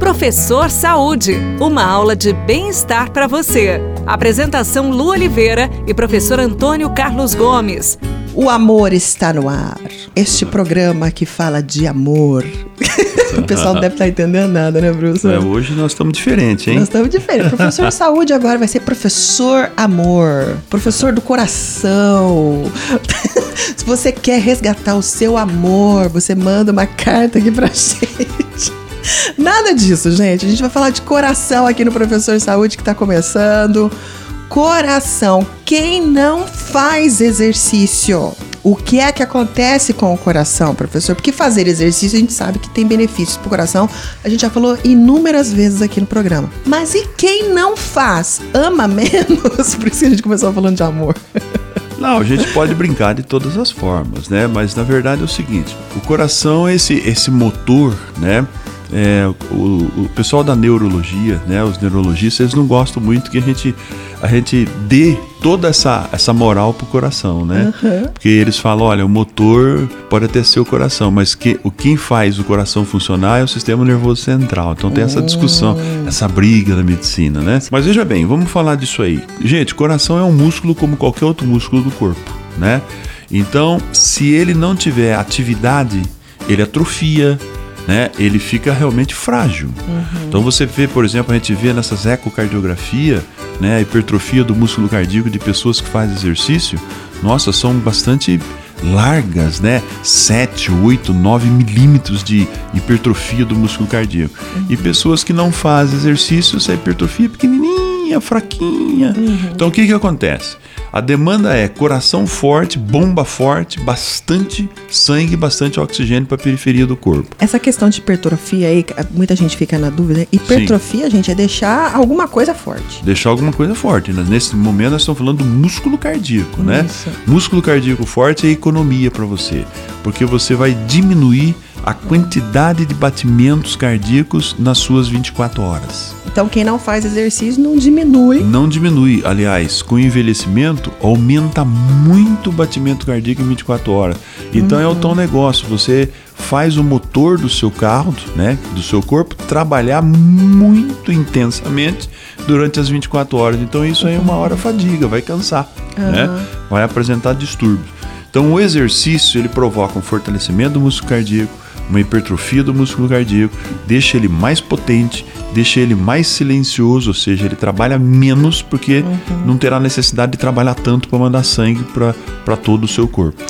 Professor Saúde, uma aula de bem-estar para você. Apresentação Lu Oliveira e professor Antônio Carlos Gomes. O amor está no ar. Este programa que fala de amor. o pessoal não deve estar entendendo nada, né, Bruce? É, hoje nós estamos diferentes, hein? Nós estamos diferentes. Professor Saúde agora vai ser professor amor, professor do coração. Se você quer resgatar o seu amor, você manda uma carta aqui pra gente. Nada disso, gente. A gente vai falar de coração aqui no Professor Saúde que está começando. Coração. Quem não faz exercício? O que é que acontece com o coração, professor? Porque fazer exercício a gente sabe que tem benefícios para o coração. A gente já falou inúmeras vezes aqui no programa. Mas e quem não faz? Ama menos? Por isso que a gente começou falando de amor. Não, a gente pode brincar de todas as formas, né? Mas na verdade é o seguinte: o coração é esse, esse motor, né? É, o, o, pessoal da neurologia, né, os neurologistas, eles não gostam muito que a gente, a gente dê toda essa, essa moral pro coração, né? Uhum. Porque eles falam, olha, o motor pode até ser o coração, mas que, o quem faz o coração funcionar é o sistema nervoso central. Então tem essa discussão, uhum. essa briga da medicina, né? Mas veja bem, vamos falar disso aí. Gente, coração é um músculo como qualquer outro músculo do corpo, né? Então, se ele não tiver atividade, ele atrofia, né, ele fica realmente frágil. Uhum. Então você vê, por exemplo, a gente vê nessas ecocardiografia, né, a hipertrofia do músculo cardíaco de pessoas que fazem exercício, nossa, são bastante largas, né? 7, 8, 9 milímetros de hipertrofia do músculo cardíaco. Uhum. E pessoas que não fazem exercício, essa hipertrofia é pequenininha, fraquinha. Uhum. Então o que que acontece? A demanda é coração forte, bomba forte, bastante sangue, bastante oxigênio para a periferia do corpo. Essa questão de hipertrofia aí, muita gente fica na dúvida. Hipertrofia, Sim. gente, é deixar alguma coisa forte. Deixar alguma coisa forte. Né? Nesse momento nós estamos falando do músculo cardíaco, né? Isso. Músculo cardíaco forte é economia para você, porque você vai diminuir a quantidade de batimentos cardíacos nas suas 24 horas. Então, quem não faz exercício não diminui. Não diminui. Aliás, com o envelhecimento, aumenta muito o batimento cardíaco em 24 horas. Então, uhum. é o tal negócio. Você faz o motor do seu carro, né, do seu corpo, trabalhar muito intensamente durante as 24 horas. Então, isso aí é uma hora fadiga, vai cansar, uhum. né? Vai apresentar distúrbios. Então, o exercício, ele provoca um fortalecimento do músculo cardíaco, uma hipertrofia do músculo cardíaco, deixa ele mais potente, deixa ele mais silencioso, ou seja, ele trabalha menos porque uhum. não terá necessidade de trabalhar tanto para mandar sangue para todo o seu corpo.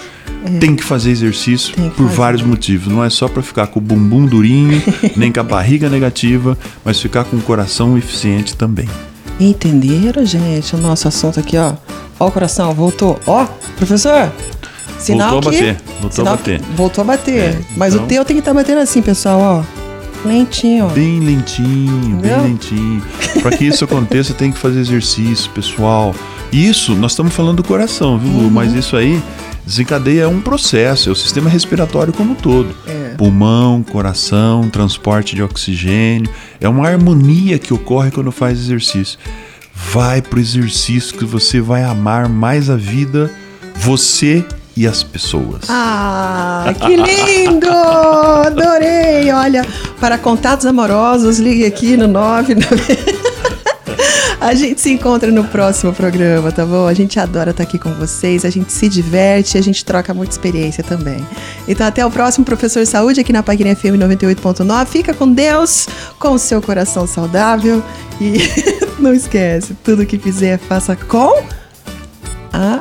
É. Tem que fazer exercício que por fazer. vários motivos. Não é só para ficar com o bumbum durinho, nem com a barriga negativa, mas ficar com o coração eficiente também. Entenderam, gente? O nosso assunto aqui, ó. Ó o coração, voltou. Ó, professor, Sinal voltou que, a bater. Voltou a bater. Voltou a bater. É, Mas então... o teu tem que estar tá batendo assim, pessoal, ó. Lentinho. Bem lentinho, Entendeu? bem lentinho. Para que isso aconteça, tem que fazer exercício, pessoal. Isso, nós estamos falando do coração, viu, Uhum. Mas isso aí desencadeia um processo, é o sistema respiratório como um todo. É. Pulmão, coração, transporte de oxigênio. É uma harmonia que ocorre quando faz exercício. Vai pro exercício que você vai amar mais a vida, você e as pessoas. Ah, que lindo! Adorei! Olha, para contatos amorosos, ligue aqui no 99. A gente se encontra no próximo programa, tá bom? A gente adora estar aqui com vocês, a gente se diverte, a gente troca muita experiência também. Então até o próximo Professor Saúde aqui na Página FM 98.9. Fica com Deus, com o seu coração saudável e não esquece, tudo que fizer faça com a